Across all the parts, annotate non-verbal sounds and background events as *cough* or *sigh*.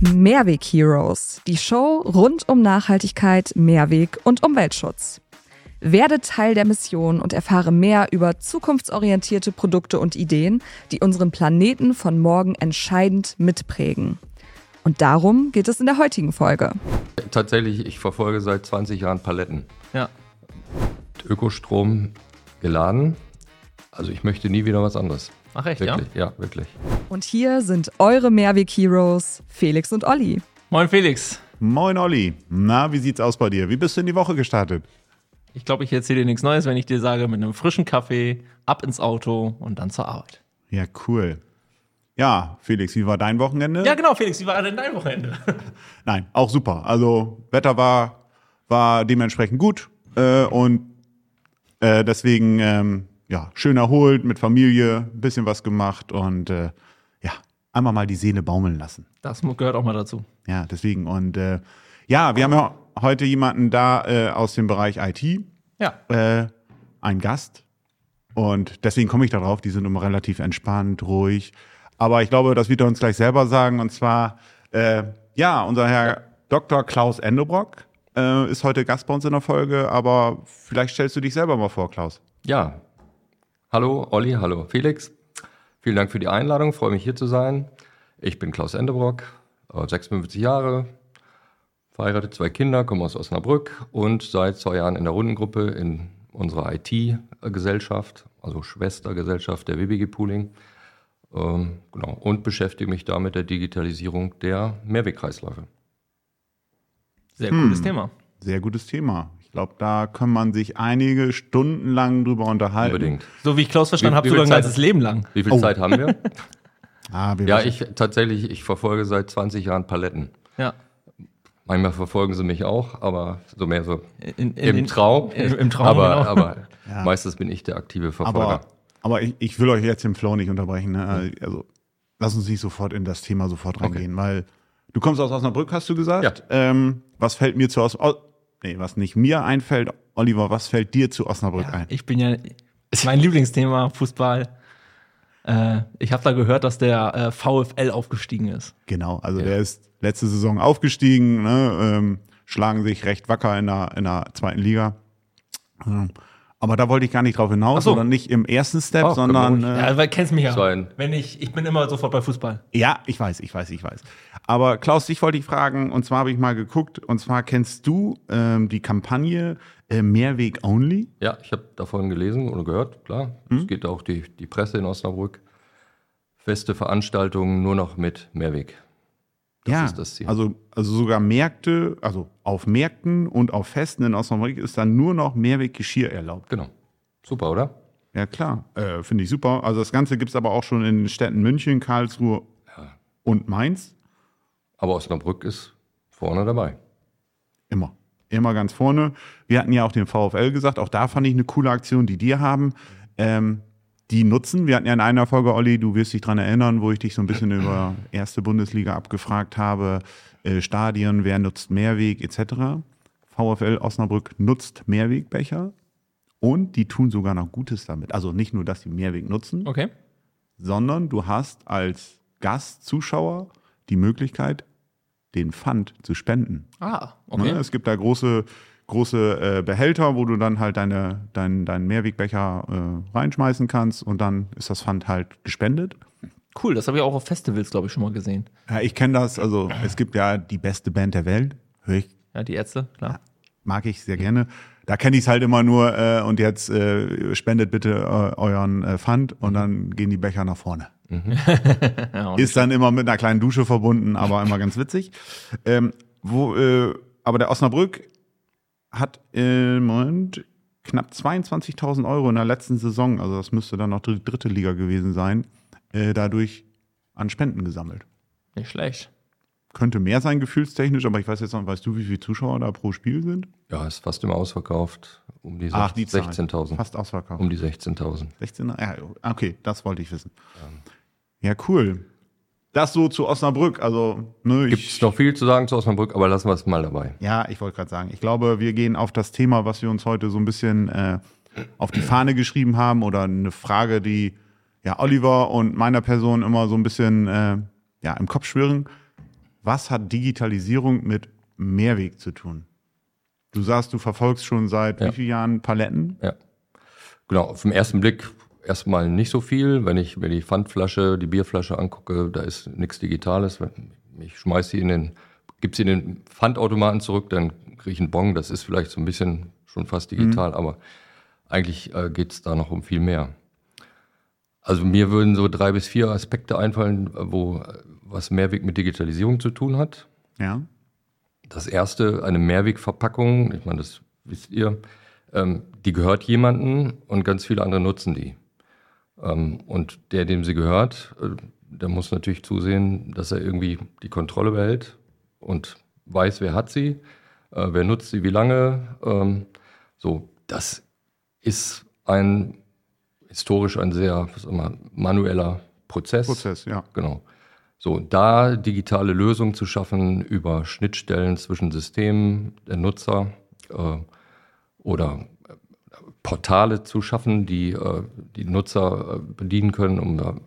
Mehrweg Heroes, die Show rund um Nachhaltigkeit, Mehrweg und Umweltschutz. Werde Teil der Mission und erfahre mehr über zukunftsorientierte Produkte und Ideen, die unseren Planeten von morgen entscheidend mitprägen. Und darum geht es in der heutigen Folge. Tatsächlich, ich verfolge seit 20 Jahren Paletten. Ja. Ökostrom geladen. Also ich möchte nie wieder was anderes. Ach echt, Wirklich, ja, wirklich. Und hier sind eure Mehrweg Heroes, Felix und Olli. Moin Felix. Moin Olli. Na, wie sieht's aus bei dir? Wie bist du in die Woche gestartet? Ich glaube, ich erzähle dir nichts Neues, wenn ich dir sage, mit einem frischen Kaffee, ab ins Auto und dann zur Arbeit. Ja, cool. Ja, Felix, wie war dein Wochenende? Ja, genau, Felix, wie war denn dein Wochenende? *laughs* Nein, auch super. Also Wetter war, war dementsprechend gut äh, und äh, deswegen ähm, ja schön erholt mit Familie, ein bisschen was gemacht und äh, ja einmal mal die Seele baumeln lassen. Das gehört auch mal dazu. Ja, deswegen und äh, ja, wir haben ja heute jemanden da äh, aus dem Bereich IT, Ja. äh, einen Gast und deswegen komme ich darauf. Die sind immer relativ entspannt, ruhig. Aber ich glaube, das wird er uns gleich selber sagen. Und zwar, äh, ja, unser Herr Dr. Klaus Endebrock äh, ist heute Gast bei uns in der Folge. Aber vielleicht stellst du dich selber mal vor, Klaus. Ja. Hallo Olli, hallo Felix. Vielen Dank für die Einladung, freue mich hier zu sein. Ich bin Klaus Endebrock, äh, 56 Jahre, verheiratet, zwei Kinder, komme aus Osnabrück und seit zwei Jahren in der Rundengruppe in unserer IT-Gesellschaft, also Schwestergesellschaft der WBG Pooling. Ähm, genau, und beschäftige mich da mit der Digitalisierung der Mehrwegkreisläufe. Sehr cooles Thema. Sehr gutes Thema. Ich glaube, da kann man sich einige Stunden lang drüber unterhalten. Unbedingt. So wie ich Klaus verstanden habe, sogar ein ganzes Leben lang. Wie viel Oh. Zeit haben wir? *laughs* Ah, wir Ja, ich tatsächlich, ich verfolge seit 20 Jahren Paletten. Ja. Manchmal verfolgen sie mich auch, aber so mehr so In, in, im Traum. Im, im Traum, aber, genau. aber *laughs* Ja. meistens bin ich der aktive Verfolger. Aber, aber ich, ich will euch jetzt im Flow nicht unterbrechen. Ne? Also lass uns nicht sofort in das Thema sofort reingehen, weil du kommst aus Osnabrück, hast du gesagt. Ähm, was fällt mir zu Os oh, nee, was nicht mir einfällt, Oliver, was fällt dir zu Osnabrück Ja, ein? ich bin ja, mein Lieblingsthema, Fußball. Äh, ich habe da gehört, dass der äh, VfL aufgestiegen ist. Genau, also der ist letzte Saison aufgestiegen, ne? ähm, schlagen sich recht wacker in der, in der zweiten Liga. Ähm, aber da wollte ich gar nicht drauf hinaus, so. sondern nicht im ersten Step, Oh, sondern äh, Ja, weil kennst mich ja. So ein- Wenn ich, ich bin immer sofort bei Fußball. Ja, ich weiß, ich weiß, ich weiß. Aber Klaus, dich wollte ich fragen, und zwar habe ich mal geguckt, und zwar kennst du ähm, die Kampagne äh, Mehrweg Only? Ja, ich habe davon gelesen oder gehört, klar. Hm? Es geht auch die, die Presse in Osnabrück. Feste Veranstaltungen nur noch mit Mehrweg. Das ja, ist das Ziel. Also, also sogar Märkte, also auf Märkten und auf Festen in Osnabrück ist dann nur noch Mehrweggeschirr erlaubt. Genau. Super, oder? Ja, klar, äh, finde ich super. Also das Ganze gibt es aber auch schon in den Städten München, Karlsruhe und Mainz. Aber Osnabrück ist vorne dabei. Immer. Immer ganz vorne. Wir hatten ja auch den VfL gesagt, auch da fand ich eine coole Aktion, die die haben. Ähm, die nutzen. Wir hatten ja in einer Folge, Olli, du wirst dich dran erinnern, wo ich dich so ein bisschen über *clears throat* erste Bundesliga abgefragt habe. Äh, Stadien, wer nutzt Mehrweg etc. VfL Osnabrück nutzt Mehrwegbecher und die tun sogar noch Gutes damit. Also nicht nur, dass sie Mehrweg nutzen, Okay. sondern du hast als Gastzuschauer die Möglichkeit, den Pfand zu spenden. Ah, okay. Ne? Es gibt da große, große äh, Behälter, wo du dann halt deine, dein, deinen Mehrwegbecher äh, reinschmeißen kannst und dann ist das Pfand halt gespendet. Cool, das habe ich auch auf Festivals, glaube ich, schon mal gesehen. Ja, ich kenne das, also es gibt ja die beste Band der Welt, höre ich, Ja, die Ärzte, klar. mag ich sehr gerne. Da kenne ich es halt immer nur äh, und jetzt äh, spendet bitte äh, euren äh, Pfand und dann gehen die Becher nach vorne. *laughs* Ja, und Ist dann immer mit einer kleinen Dusche verbunden, aber immer ganz witzig. Ähm, wo, äh, aber der Osnabrück hat im Moment knapp 22.000 Euro in der letzten Saison, also das müsste dann noch dr- dritte Liga gewesen sein, äh, dadurch an Spenden gesammelt. nicht schlecht. Könnte mehr sein gefühlstechnisch, aber ich weiß jetzt noch, weißt du, wie viele Zuschauer da pro Spiel sind? Ja, ist fast immer ausverkauft. Um die, Ach, die Zahl. 16.000. Fast ausverkauft. Um die 16.000. 16? Ja, okay, das wollte ich wissen. Ja, cool. Das so zu Osnabrück, also ne, Gibt es noch viel zu sagen zu Osnabrück, aber lassen wir es mal dabei. Ja, ich wollte gerade sagen, ich glaube, wir gehen auf das Thema, was wir uns heute so ein bisschen äh, auf die Fahne geschrieben haben oder eine Frage, die ja Oliver und meiner Person immer so ein bisschen äh, ja, im Kopf schwirren. was hat Digitalisierung mit Mehrweg zu tun? Du sagst, du verfolgst schon seit Ja. wie vielen Jahren Paletten? Ja. Genau, auf den ersten Blick erstmal nicht so viel. Wenn ich mir die Pfandflasche, die Bierflasche angucke, da ist nichts Digitales. Ich schmeiß sie in den, gib sie in den Pfandautomaten zurück, dann kriege ich einen Bon. Das ist vielleicht so ein bisschen schon fast digital, aber eigentlich äh, geht es da noch um viel mehr. Also mir würden so drei bis vier Aspekte einfallen, wo was Mehrweg mit Digitalisierung zu tun hat. Ja. Das erste, eine Mehrwegverpackung, ich meine, das wisst ihr, ähm, die gehört jemandem und ganz viele andere nutzen die. Ähm, und der, dem sie gehört, äh, der muss natürlich zusehen, dass er irgendwie die Kontrolle behält und weiß, wer hat sie, äh, wer nutzt sie, wie lange. Ähm, so, das ist ein historisch ein sehr mal, manueller Prozess. Prozess, ja. Genau. So, da digitale Lösungen zu schaffen über Schnittstellen zwischen Systemen der Nutzer äh, oder Portale zu schaffen, die äh, die Nutzer äh, bedienen können, um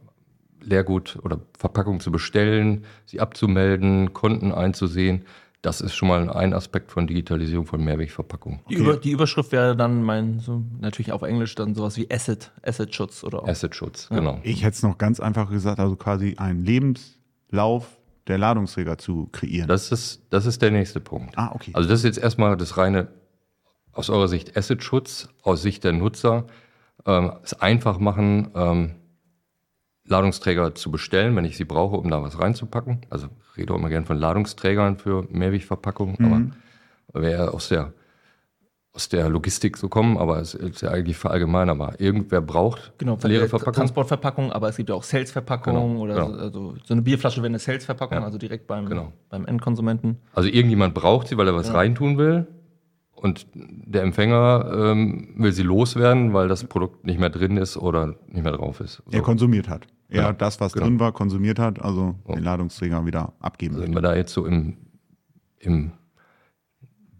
Leergut oder Verpackung zu bestellen, sie abzumelden, Konten einzusehen. Das ist schon mal ein Aspekt von Digitalisierung von Mehrwegverpackungen. Die, Über, die Überschrift wäre dann mein, so, natürlich auf Englisch dann sowas wie Asset, Asset-Schutz oder auch. Assetschutz, genau. Ich hätte es noch ganz einfach gesagt, also quasi einen Lebenslauf der Ladungsträger zu kreieren. Das ist, das ist der nächste Punkt. ah, okay. Also das ist jetzt erstmal das reine, aus eurer Sicht Asset-Schutz, aus Sicht der Nutzer, ähm, es einfach machen, ähm, Ladungsträger zu bestellen, wenn ich sie brauche, um da was reinzupacken. Also ich rede auch immer gern von Ladungsträgern für Mehrwegverpackungen, aber wäre aus der aus der Logistik so kommen, aber es ist ja eigentlich verallgemeinerbar. Irgendwer braucht Genau, leere äh, Verpackung. Transportverpackung, aber es gibt ja auch Sales-Verpackungen Genau, oder genau. so- also so eine Bierflasche wäre eine Sales-Verpackung, Ja, also direkt beim, genau. beim Endkonsumenten. Also irgendjemand braucht sie, weil er was reintun will. Und der Empfänger ähm, will sie loswerden, weil das Produkt nicht mehr drin ist oder nicht mehr drauf ist. So. er konsumiert hat. Er Genau. das, was Genau. drin war, konsumiert hat, also den Ladungsträger wieder abgeben Also wenn will. wir da jetzt so im, im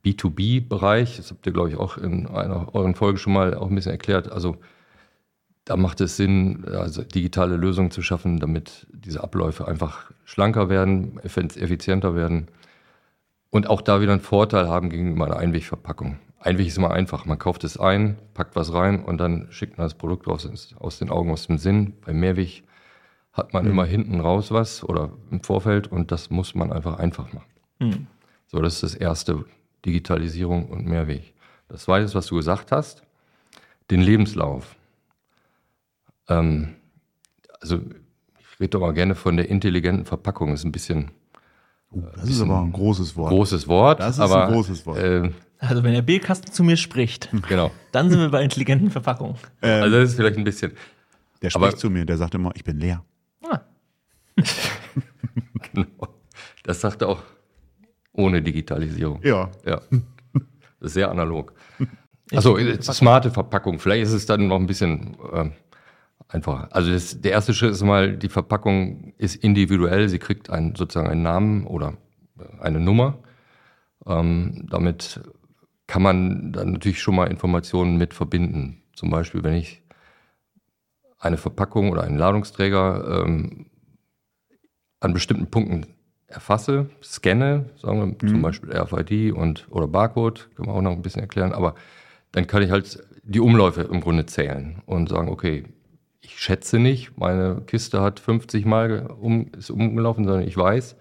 B2B-Bereich, das habt ihr, glaube ich, auch in einer euren Folge schon mal auch ein bisschen erklärt, also da macht es Sinn, also digitale Lösungen zu schaffen, damit diese Abläufe einfach schlanker werden, effiz- effizienter werden und auch da wieder einen Vorteil haben gegenüber einer Einwegverpackung. Einweg ist immer einfach. Man kauft es ein, packt was rein und dann schickt man das Produkt ist aus den Augen, aus dem Sinn. Bei Mehrweg hat man immer hinten raus was oder im Vorfeld und das muss man einfach einfach machen. Hm. So, das ist das erste, Digitalisierung und Mehrweg. Das zweite, ist, was du gesagt hast, den Lebenslauf. Ähm, also ich rede doch mal gerne von der intelligenten Verpackung. Das ist ein bisschen Das ist aber ein großes Wort. großes Wort. Das ist aber, ein großes Wort. Äh, Also wenn der Bierkasten zu mir spricht, *laughs* genau. dann sind wir bei intelligenten Verpackungen. Ähm, Also das ist vielleicht ein bisschen. der spricht aber- zu mir, der sagt immer, ich bin leer. Ah, *laughs* Genau. Das sagt er auch ohne Digitalisierung. Ja. Ja. Das ist sehr analog. Also smarte Verpackung. Vielleicht ist es dann noch ein bisschen ähm, einfacher. Also das, der erste Schritt ist mal, die Verpackung ist individuell. Sie kriegt einen, sozusagen einen Namen oder äh, eine Nummer. Ähm, damit kann man dann natürlich schon mal Informationen mit verbinden. Zum Beispiel, wenn ich eine Verpackung oder einen Ladungsträger ähm, an bestimmten Punkten erfasse, scanne, sagen wir zum Beispiel RFID und oder Barcode, können wir auch noch ein bisschen erklären, aber dann kann ich halt die Umläufe im Grunde zählen und sagen, okay, ich schätze nicht, meine Kiste hat 50 Mal um, ist umgelaufen, sondern ich weiß,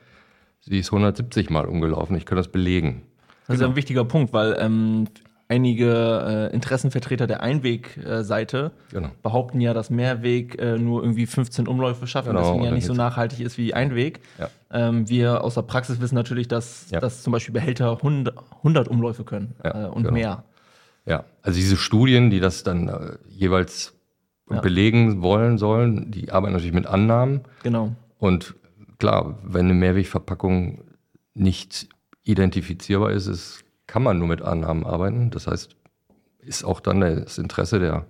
sie ist 170 Mal umgelaufen, ich kann das belegen. das ist ja ein wichtiger Punkt, weil ähm, einige äh, Interessenvertreter der Einweg-Seite Genau. behaupten ja, dass Mehrweg äh, nur irgendwie 15 Umläufe schaffen, Genau, deswegen und ja dann nicht so nachhaltig ist wie Einweg. Ja. Ähm, wir aus der Praxis wissen natürlich, dass, Ja. dass zum Beispiel Behälter 100, 100 Umläufe können Ja, äh, und genau. mehr. Ja, also diese Studien, die das dann äh, jeweils Ja. belegen wollen sollen, die arbeiten natürlich mit Annahmen. Genau. Und klar, wenn eine Mehrwegverpackung nicht identifizierbar ist, ist, kann man nur mit Annahmen arbeiten. Das heißt, ist auch dann das Interesse der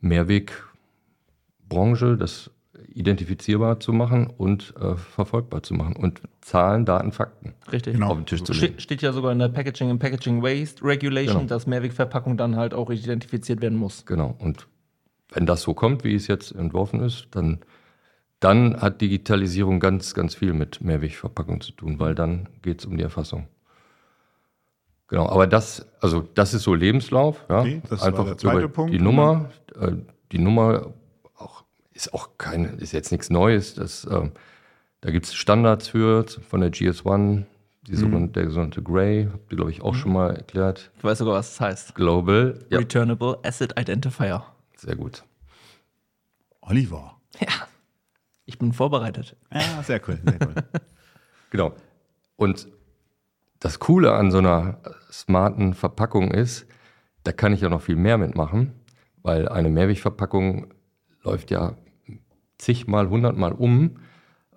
Mehrwegbranche, das identifizierbar zu machen und äh, verfolgbar zu machen und Zahlen, Daten, Fakten Richtig. Genau. auf den Tisch zu Ste legen. steht ja sogar in der Packaging and Packaging Waste Regulation, Genau. dass Mehrwegverpackung dann halt auch identifiziert werden muss. Genau. Und wenn das so kommt, wie es jetzt entworfen ist, dann dann hat Digitalisierung ganz, ganz viel mit Mehrwegverpackung zu tun, weil dann geht es um die Erfassung. Genau, aber das, also das ist so Lebenslauf, ja. Okay, das war Einfach der zweite Punkt, die Nummer, äh, die Nummer auch, ist auch keine, ist jetzt nichts Neues. Das, äh, da gibt es Standards für von der GS1, die sogenannte, der sogenannte Gray, habt ihr, glaube ich, auch schon mal erklärt. Ich weiß sogar, was es heißt. Global, ja, Returnable Asset Identifier. Sehr gut. Oliver. Ja. Ich bin vorbereitet. Ja, sehr cool, sehr cool. *laughs* Genau. Und das Coole an so einer smarten Verpackung ist, da kann ich ja noch viel mehr mitmachen, weil eine Mehrwegverpackung läuft ja zigmal, hundertmal um.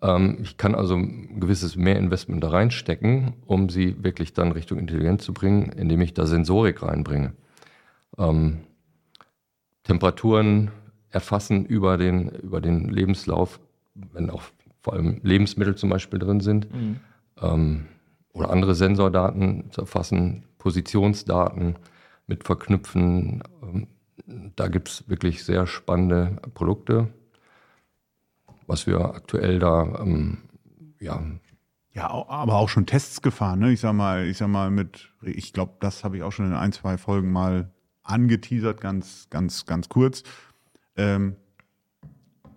Ähm, ich kann also ein gewisses Mehrinvestment da reinstecken, um sie wirklich dann Richtung Intelligenz zu bringen, indem ich da Sensorik reinbringe. Ähm, Temperaturen erfassen über den, über den Lebenslauf, wenn auch vor allem Lebensmittel zum Beispiel drin sind ähm, oder andere Sensordaten zu erfassen, Positionsdaten mit verknüpfen. Ähm, da gibt es wirklich sehr spannende Produkte, was wir aktuell da ähm, ja, Ja, aber auch schon Tests gefahren, ne? Ich sag mal, ich sag mal mit, ich glaube, das habe ich auch schon in ein, zwei Folgen mal angeteasert, ganz, ganz, ganz kurz. Ähm,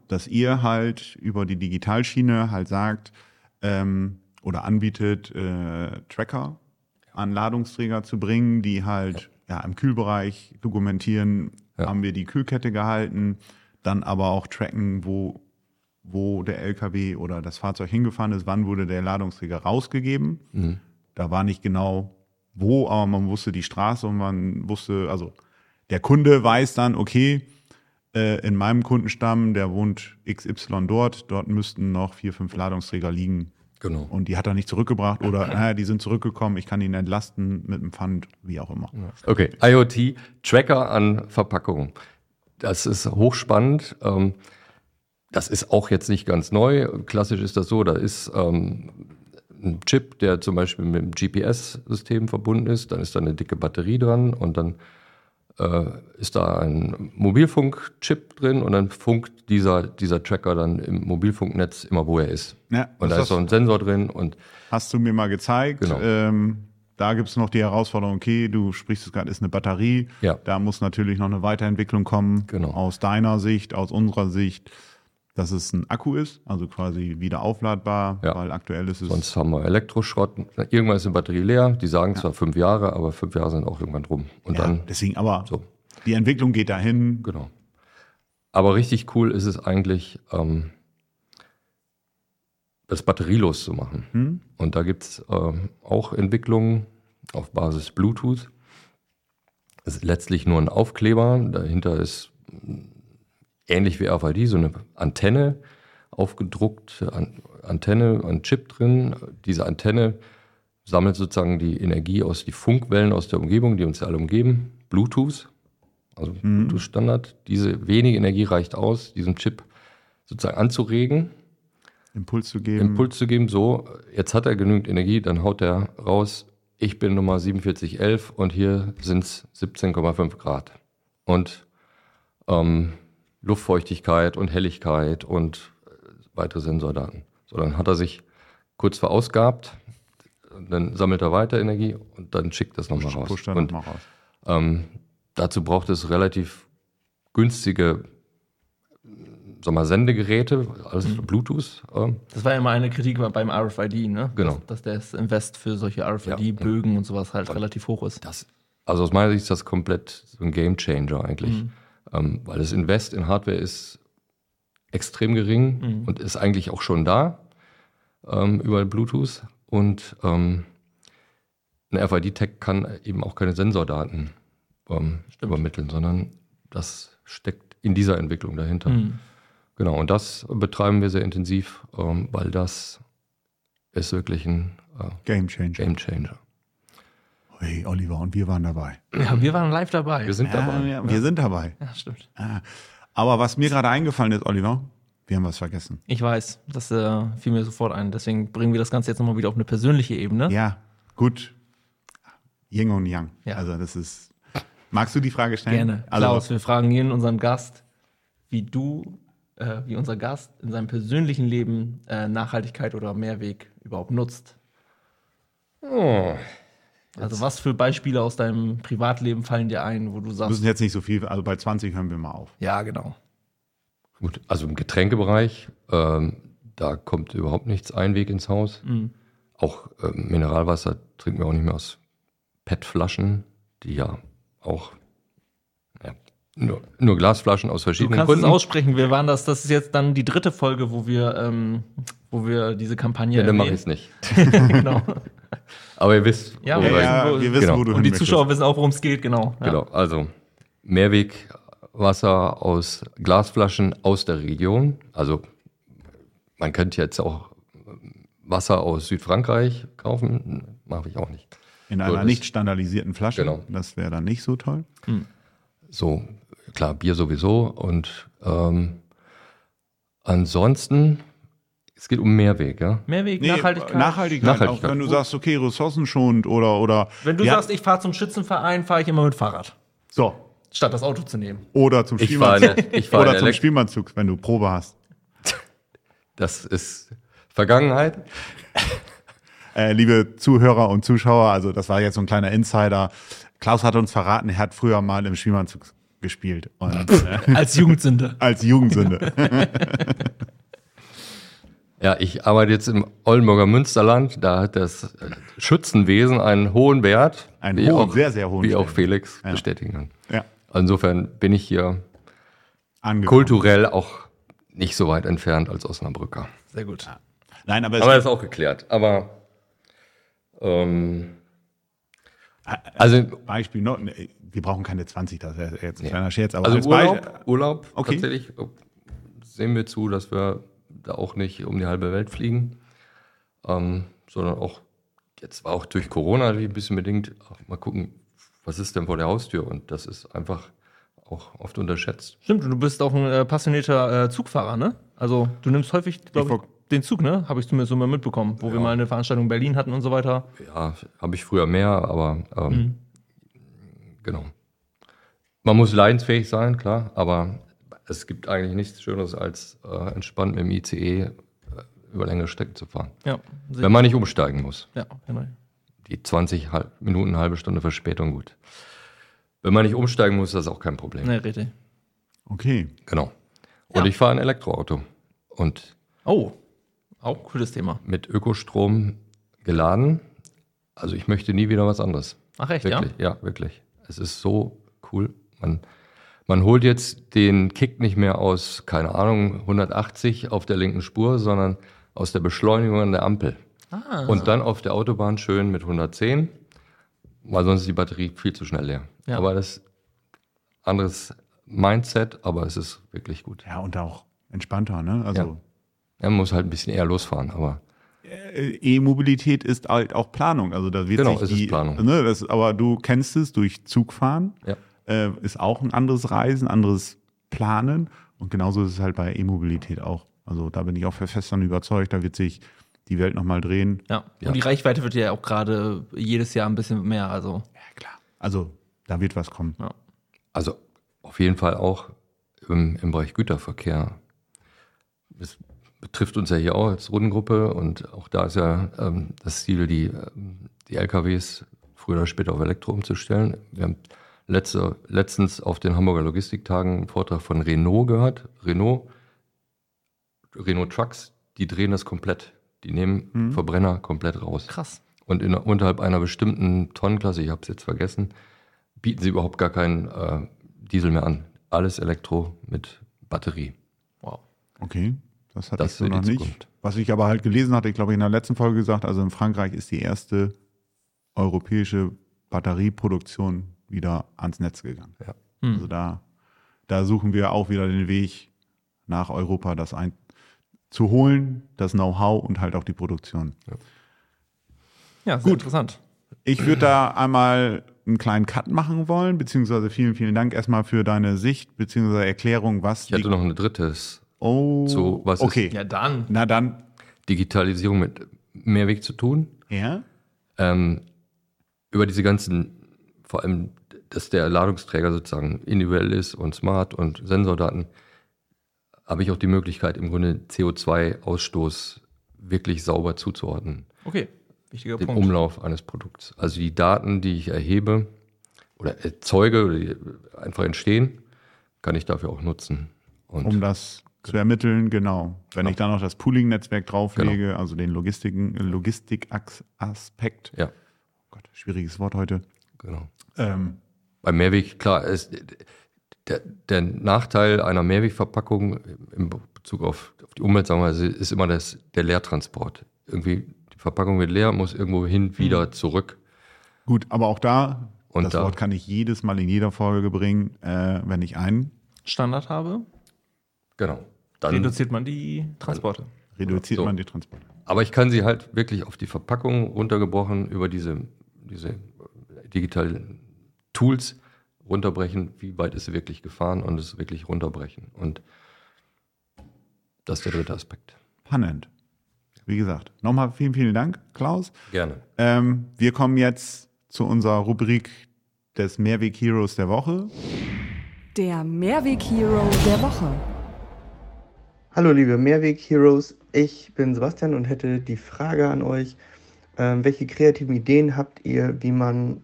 dass ihr halt über die Digitalschiene halt sagt ähm, oder anbietet, äh, Tracker an Ladungsträger zu bringen, die halt ja. im Kühlbereich dokumentieren, Ja. haben wir die Kühlkette gehalten, dann aber auch tracken, wo wo der LKW oder das Fahrzeug hingefahren ist, wann wurde der Ladungsträger rausgegeben. Mhm. Da war nicht genau wo, aber man wusste die Straße und man wusste, also der Kunde weiß dann, okay, äh, in meinem Kundenstamm, der wohnt XY dort, dort müssten noch vier, fünf Ladungsträger liegen. genau. Und die hat er nicht zurückgebracht oder naja, die sind zurückgekommen, ich kann ihn entlasten mit dem Pfand, wie auch immer. Okay, IoT, Tracker an Verpackungen. Das ist hochspannend. Ähm, das ist auch jetzt nicht ganz neu. Klassisch ist das so, da ist ähm, ein Chip, der zum Beispiel mit dem GPS-System verbunden ist, dann ist da eine dicke Batterie dran und dann äh, ist da ein Mobilfunkchip drin und dann funkt dieser, dieser Tracker dann im Mobilfunknetz immer, wo er ist. Ja, Und da ist so ein Sensor drin und Hast du mir mal gezeigt. Genau. Ähm, da gibt es noch die Herausforderung, okay, du sprichst es gerade, ist eine Batterie. Ja. Da muss natürlich noch eine Weiterentwicklung kommen. Genau. Aus deiner Sicht, aus unserer Sicht, dass es ein Akku ist, also quasi wieder aufladbar, Ja. weil aktuell ist es. Sonst haben wir Elektroschrott. Irgendwann ist die Batterie leer. Die sagen zwar fünf Jahre, aber fünf Jahre sind auch irgendwann rum. Und ja, dann, deswegen, aber so, die Entwicklung geht dahin. genau. Aber richtig cool ist es eigentlich, ähm, das batterielos zu machen. Hm? Und da gibt es ähm, auch Entwicklungen auf Basis Bluetooth. Es ist letztlich nur ein Aufkleber. Dahinter ist ähnlich wie RFID so eine Antenne aufgedruckt, An Antenne, ein Chip drin. Diese Antenne sammelt sozusagen die Energie aus die Funkwellen aus der Umgebung, die uns ja alle umgeben. Bluetooth, also Bluetooth-Standard. Diese wenige Energie reicht aus, diesen Chip sozusagen anzuregen. Impuls zu geben. Impuls zu geben, so, jetzt hat er genügend Energie, dann haut er raus, ich bin Nummer 4711 und hier sind es 17,5 Grad. Und ähm, Luftfeuchtigkeit und Helligkeit und äh, weitere Sensordaten. So, dann hat er sich kurz verausgabt, dann sammelt er weiter Energie und dann schickt das nochmal raus. Pusht dann Und noch mal raus. ähm, dazu braucht es relativ günstige sag mal, Sendegeräte, alles Mhm. Bluetooth. Ähm, Das war ja immer eine Kritik beim RFID, ne? Genau. Dass, dass der Invest für solche RFID-Bögen und sowas halt relativ hoch ist. Das, also aus meiner Sicht ist das komplett so ein Game Changer eigentlich. Ähm, weil das Invest in Hardware ist extrem gering und ist eigentlich auch schon da ähm, über Bluetooth. Und ähm, ein RFID-Tag kann eben auch keine Sensordaten ähm, übermitteln, sondern das steckt in dieser Entwicklung dahinter. Mhm. Genau, und das betreiben wir sehr intensiv, ähm, weil das ist wirklich ein äh, Game Changer. Game Changer. Hey, Oliver, und wir waren dabei. Ja, wir waren live dabei. Wir sind dabei. Ja, ja, wir sind dabei. ja, stimmt. Aber was mir gerade eingefallen ist, Oliver, wir haben was vergessen. Ich weiß, das äh, fiel mir sofort ein. Deswegen bringen wir das Ganze jetzt nochmal wieder auf eine persönliche Ebene. Ja, gut. Yin und Yang. Ja. Also das ist. Magst du die Frage stellen? Gerne. Also, Klaus, wir fragen jeden unseren Gast, wie du äh, wie unser Gast in seinem persönlichen Leben äh, Nachhaltigkeit oder Mehrweg überhaupt nutzt. Oh, Also was für Beispiele aus deinem Privatleben fallen dir ein, wo du Wir sagst, müssen jetzt nicht so viel, also bei 20 hören wir mal auf. ja, genau. gut. Also im Getränkebereich, ähm, da kommt überhaupt nichts Einweg ins Haus. Mhm. Auch ähm, Mineralwasser trinken wir auch nicht mehr aus PET-Flaschen, die ja auch ja, nur, nur Glasflaschen aus Du verschiedenen kannst es Gründen. aussprechen. Wir waren das, das ist jetzt dann die dritte Folge, wo wir, ähm, wo wir diese Kampagne Ja, dann mache ich es nicht. *laughs* genau. *laughs* Aber ihr wisst, Ja, wo wir wir- wir wissen, genau. wo du Und die möchtest. Zuschauer wissen auch, worum es geht, genau. Ja. Genau, also Mehrwegwasser aus Glasflaschen aus der Region. Also man könnte jetzt auch Wasser aus Südfrankreich kaufen, mache ich auch nicht. In So, einer das- nicht standardisierten Flasche. Genau. Das wäre dann nicht so toll. So, klar, Bier sowieso. Und ähm, ansonsten, es geht um Mehrweg, ja. Mehrweg, Nee, Nachhaltigkeit. Nachhaltigkeit. Nachhaltigkeit. Auch wenn du sagst, okay, ressourcenschonend oder. oder Wenn du Ja, sagst, ich fahre zum Schützenverein, fahre ich immer mit Fahrrad, So. statt das Auto zu nehmen. Oder zum Ich fahre Spielmannzug. *laughs* Oder zum Elekt Spielmannzug, wenn du Probe hast. Das ist Vergangenheit. *laughs* Äh, liebe Zuhörer und Zuschauer, also das war jetzt so ein kleiner Insider. Klaus hat uns verraten, er hat früher mal im Spielmannzug gespielt. Und, *laughs* äh, Als Jugendsünde. als Jugendsünde. Ja, ich arbeite jetzt im Oldenburger Münsterland. Da hat das äh, Schützenwesen einen hohen Wert. Einen wie hohen, auch, sehr, sehr hohen Wie auch Wert. Felix Ja. bestätigen kann. ja. Insofern bin ich hier Angekommen. kulturell auch nicht so weit entfernt als Osnabrücker. Sehr gut. Nein, aber es Aber das ist auch geklärt. Aber ähm, also, Beispiel, noch, nee, wir brauchen keine 20, das ist jetzt ein Nee. kleiner Scherz, aber also als Urlaub, Urlaub Okay. tatsächlich sehen wir zu, dass wir da auch nicht um die halbe Welt fliegen, ähm, sondern auch, jetzt war auch durch Corona natürlich ein bisschen bedingt, mal gucken, was ist denn vor der Haustür? Und das ist einfach auch oft unterschätzt. Stimmt, und du bist auch ein äh, passionierter äh, Zugfahrer, ne? Also du nimmst häufig, glaube ich, den Zug, ne? Habe ich zumindest so mal mitbekommen, wo wir mal eine Veranstaltung in Berlin hatten und so weiter. Ja, habe ich früher mehr, aber ähm, Mhm. genau. Man muss leidensfähig sein, klar, aber es gibt eigentlich nichts Schöneres, als äh, entspannt mit dem ICE äh, über längere Strecken zu fahren. Ja, Wenn man nicht umsteigen muss. ja genau. Die 20 halb, Minuten, halbe Stunde Verspätung, gut. Wenn man nicht umsteigen muss, ist das auch kein Problem. Ne, richtig. okay. Genau. Und Ja. ich fahre ein Elektroauto. Und Oh, auch cooles Thema. mit Ökostrom geladen. Also ich möchte nie wieder was anderes. Ach echt, Wirklich, ja? wirklich. Es ist so cool. Man, man holt jetzt den Kick nicht mehr aus, keine Ahnung, 180 auf der linken Spur, sondern aus der Beschleunigung an der Ampel. Ah. Und dann auf der Autobahn schön mit 110, weil sonst ist die Batterie viel zu schnell leer. Ja. Aber das anderes Mindset, aber es ist wirklich gut. Ja, und auch entspannter, ne? Also Er muss halt ein bisschen eher losfahren, aber äh, E-Mobilität ist halt auch Planung. Also da wird Genau, sich es ist die, Planung. Ne, das, aber du kennst es durch Zugfahren. ja. Äh, ist auch ein anderes Reisen, anderes Planen. Und genauso ist es halt bei E-Mobilität auch. Also da bin ich auch fest davon überzeugt, da wird sich die Welt nochmal drehen. Ja. Ja. Und die Reichweite wird ja auch gerade jedes Jahr ein bisschen mehr. Also, Ja, klar. Also da wird was kommen. ja. Also auf jeden Fall auch im, im Bereich Güterverkehr. Es betrifft uns ja hier auch als Rundengruppe und auch da ist ja ähm, das Ziel, die, ähm, die LKWs früher oder später auf Elektro umzustellen. Wir haben letzte, letztens auf den Hamburger Logistiktagen einen Vortrag von Renault gehört. Renault, Renault Trucks, die drehen das komplett. Die nehmen Verbrenner komplett raus. krass. Und in, unterhalb einer bestimmten Tonnenklasse, ich habe es jetzt vergessen, bieten sie überhaupt gar keinen äh, Diesel mehr an. Alles Elektro mit Batterie. Wow. Okay, das hatte Das ich so noch nicht. Zukunft. Was ich aber halt gelesen hatte, ich glaube, in der letzten Folge gesagt, also in Frankreich ist die erste europäische Batterieproduktion wieder ans Netz gegangen. Ja. Hm. Also da, da suchen wir auch wieder den Weg nach Europa, das ein, zu holen, das Know-how und halt auch die Produktion. Ja, sehr interessant. Ich würde da einmal einen kleinen Cut machen wollen, beziehungsweise vielen, vielen Dank erstmal für deine Sicht, beziehungsweise Erklärung, was Ich hatte noch ein drittes. Oh, So, was ist- okay. Ja, dann. Na dann, Digitalisierung mit Mehrweg zu tun. ja. Ähm, über diese ganzen, vor allem, dass der Ladungsträger sozusagen individuell ist und smart und Sensordaten. habe ich auch die Möglichkeit, im Grunde CO2-Ausstoß wirklich sauber zuzuordnen. Okay, wichtiger Den Punkt. Umlauf eines Produkts. Also die Daten, die ich erhebe oder erzeuge oder die einfach entstehen, kann ich dafür auch nutzen. Und um das zu ermitteln, genau. Wenn ich dann noch das Pooling-Netzwerk drauflege, Genau. also den Logistiken- Logistik-Aspekt. ja, Gott, schwieriges Wort heute. Genau. Ähm, Bei Mehrweg, klar, ist der, der Nachteil einer Mehrwegverpackung in Bezug auf, auf die Umwelt, sagen wir, mal, ist immer das, der Leertransport. Irgendwie, die Verpackung wird leer, muss irgendwo hin, wieder zurück. gut, aber auch da, Und das da- Wort kann ich jedes Mal in jeder Folge bringen, äh, wenn ich einen Standard habe, Genau. Dann, reduziert man die Transporte. reduziert So. man die Transporte. aber ich kann sie halt wirklich auf die Verpackung runtergebrochen über diese, diese digitalen Tools runterbrechen, wie weit ist sie wirklich gefahren und es wirklich runterbrechen. Und das ist der dritte Aspekt. Spannend. Wie gesagt, nochmal vielen, vielen Dank, Klaus. Gerne. Ähm, wir kommen jetzt zu unserer Rubrik des Mehrweg Heroes der Woche. Der Mehrweg-Hero der Woche. Hallo liebe Mehrweg-Heroes, ich bin Sebastian und hätte die Frage an euch, ähm, welche kreativen Ideen habt ihr, wie man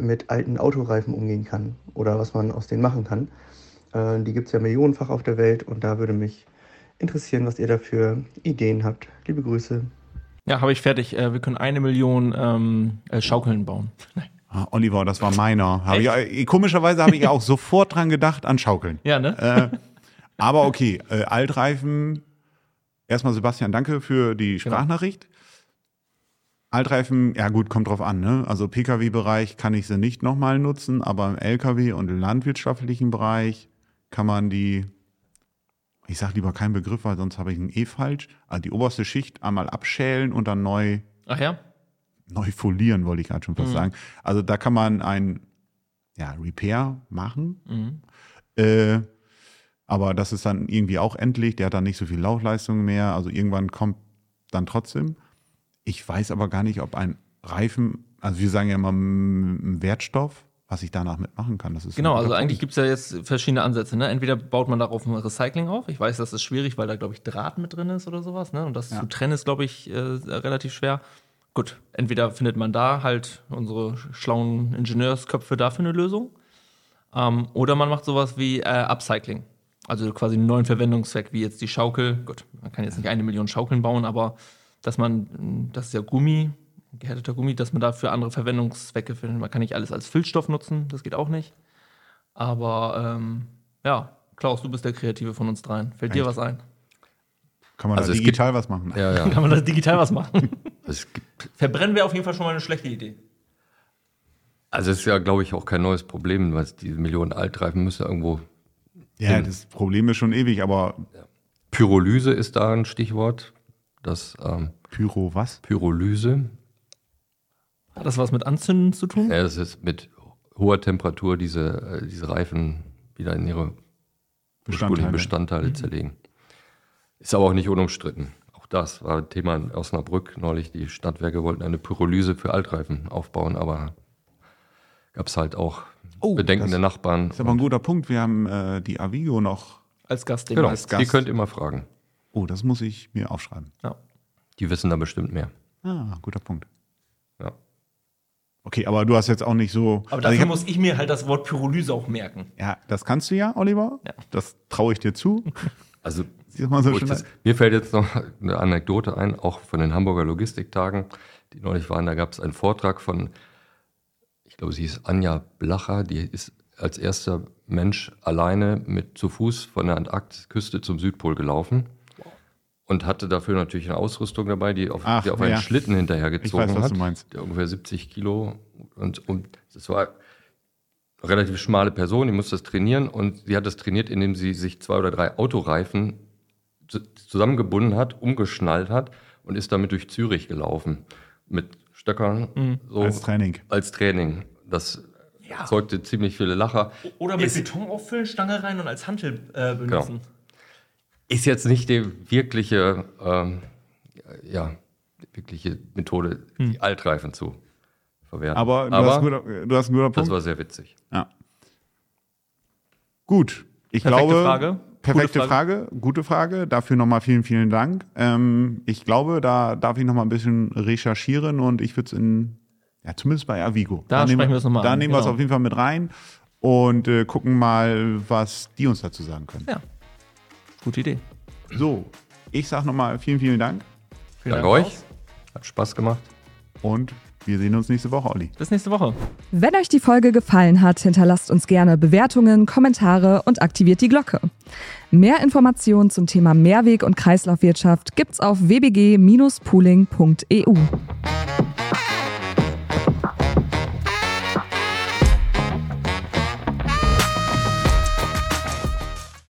mit alten Autoreifen umgehen kann oder was man aus denen machen kann? Äh, die gibt es ja millionenfach auf der Welt und da würde mich interessieren, was ihr dafür Ideen habt. Liebe Grüße. Ja, habe ich fertig. Äh, wir können eine Million ähm, äh, Schaukeln bauen. *laughs* Ah, Oliver, das war meiner. Hab ich, äh, komischerweise habe ich auch sofort dran gedacht an Schaukeln. Ja, ne? Äh, aber okay, äh, Altreifen. Erstmal Sebastian, danke für die Sprachnachricht. Altreifen, ja gut, kommt drauf an. Ne? Also Pkw-Bereich kann ich sie nicht nochmal nutzen, aber im Lkw- und landwirtschaftlichen Bereich kann man die, ich sage lieber keinen Begriff, weil sonst habe ich ihn eh falsch, also die oberste Schicht einmal abschälen und dann neu Ach ja? neu folieren, wollte ich gerade schon fast sagen. Also da kann man ein ja, Repair machen. Mhm. Äh, aber das ist dann irgendwie auch endlich. Der hat dann nicht so viel Laufleistung mehr. Also irgendwann kommt dann trotzdem. Ich weiß aber gar nicht, ob ein Reifen, also wir sagen ja immer mm, ein Wertstoff, was ich danach mitmachen kann. Das ist Genau, also eigentlich gibt es ja jetzt verschiedene Ansätze. Ne? Entweder baut man darauf ein Recycling auf. Ich weiß, das ist schwierig, weil da, glaube ich, Draht mit drin ist oder sowas. Ne? Und das Ja. zu trennen ist, glaube ich, äh, relativ schwer. Gut, entweder findet man da halt unsere schlauen Ingenieursköpfe dafür eine Lösung. Ähm, oder man macht sowas wie äh, Upcycling. Also quasi einen neuen Verwendungszweck, wie jetzt die Schaukel. Gut, man kann jetzt nicht eine Million Schaukeln bauen, aber dass man, das ist ja Gummi, gehärteter Gummi, dass man dafür andere Verwendungszwecke findet. Man kann nicht alles als Füllstoff nutzen, das geht auch nicht. Aber ähm, ja, Klaus, du bist der Kreative von uns dreien. Fällt dir Echt? was ein? Kann man Also da digital was machen? Ja, ja. *laughs* Kann man das digital was machen? *laughs* Es gibt, Verbrennen wäre auf jeden Fall schon mal eine schlechte Idee. also es ist ja, glaube ich, auch kein neues Problem, weil diese Millionen Altreifen müssen irgendwo. Ja, Hm. das Problem ist schon ewig, aber Pyrolyse ist da ein Stichwort. Das ähm, Pyro was? Pyrolyse, Hat das was mit Anzünden zu tun? ja, das ist mit hoher Temperatur diese, äh, diese Reifen wieder in ihre Bestandteile. Bestandteile zerlegen. Ist aber auch nicht unumstritten. Auch das war Thema in Osnabrück neulich. Die Stadtwerke wollten eine Pyrolyse für Altreifen aufbauen, aber gab es halt auch Oh, Bedenken der Nachbarn. Das ist aber ein guter Punkt. Wir haben äh, die Avigo noch. Als Gast genau, demnächst. Gast. ihr könnt immer fragen. Oh, das muss ich mir aufschreiben. Ja. Die wissen da bestimmt mehr. Ah, guter Punkt. Ja. Okay, aber du hast jetzt auch nicht so. Aber also dafür ich hab- muss ich mir halt das Wort Pyrolyse auch merken. ja, das kannst du ja, Oliver. Ja. Das traue ich dir zu. *laughs* Also so ich das, mir fällt jetzt noch eine Anekdote ein, auch von den Hamburger Logistiktagen, die neulich waren. Da gab es einen Vortrag von, ich glaube, sie hieß Anja Blacher, die ist als erster Mensch alleine mit zu Fuß von der Antarktisküste zum Südpol gelaufen und hatte dafür natürlich eine Ausrüstung dabei, die auf, Ach, die auf einen ja. Schlitten hinterhergezogen Ich weiß, was hat, meinst. der ungefähr 70 Kilo und, und das war eine relativ schmale Person, die musste das trainieren und sie hat das trainiert, indem sie sich zwei oder drei Autoreifen zu- zusammengebunden hat, umgeschnallt hat und ist damit durch Zürich gelaufen. Mit Stöckern. So Als Training. Als Training. Das zeugte ziemlich viele Lacher. Oder mit Ist- Beton auffüllen, Stange rein und als Hantel äh, benutzen. Ist jetzt nicht die wirkliche, ähm, ja, wirkliche Methode, die Altreifen zu verwerten. Aber du, Aber hast, einen guter, du hast einen guter das Punkt. war sehr witzig. ja. Gut. Ich Perfekte glaube, Frage. perfekte Gute Frage. gute Frage. Dafür nochmal vielen, vielen Dank. Ähm, ich glaube, da darf ich nochmal ein bisschen recherchieren und ich würde es in, ja, zumindest bei Avigo. Da nehmen, sprechen wir es noch mal Da an, nehmen wir es genau. auf jeden Fall mit rein und äh, gucken mal, was die uns dazu sagen können. Ja. Gute Idee. So, ich sag nochmal vielen, vielen Dank Vielen Danke Dank, euch. Klaus. Hat Spaß gemacht. und wir sehen uns nächste Woche, Olli. Bis nächste Woche. Wenn euch die Folge gefallen hat, hinterlasst uns gerne Bewertungen, Kommentare und aktiviert die Glocke. Mehr Informationen zum Thema Mehrweg- und Kreislaufwirtschaft gibt's auf wbg-pooling.eu.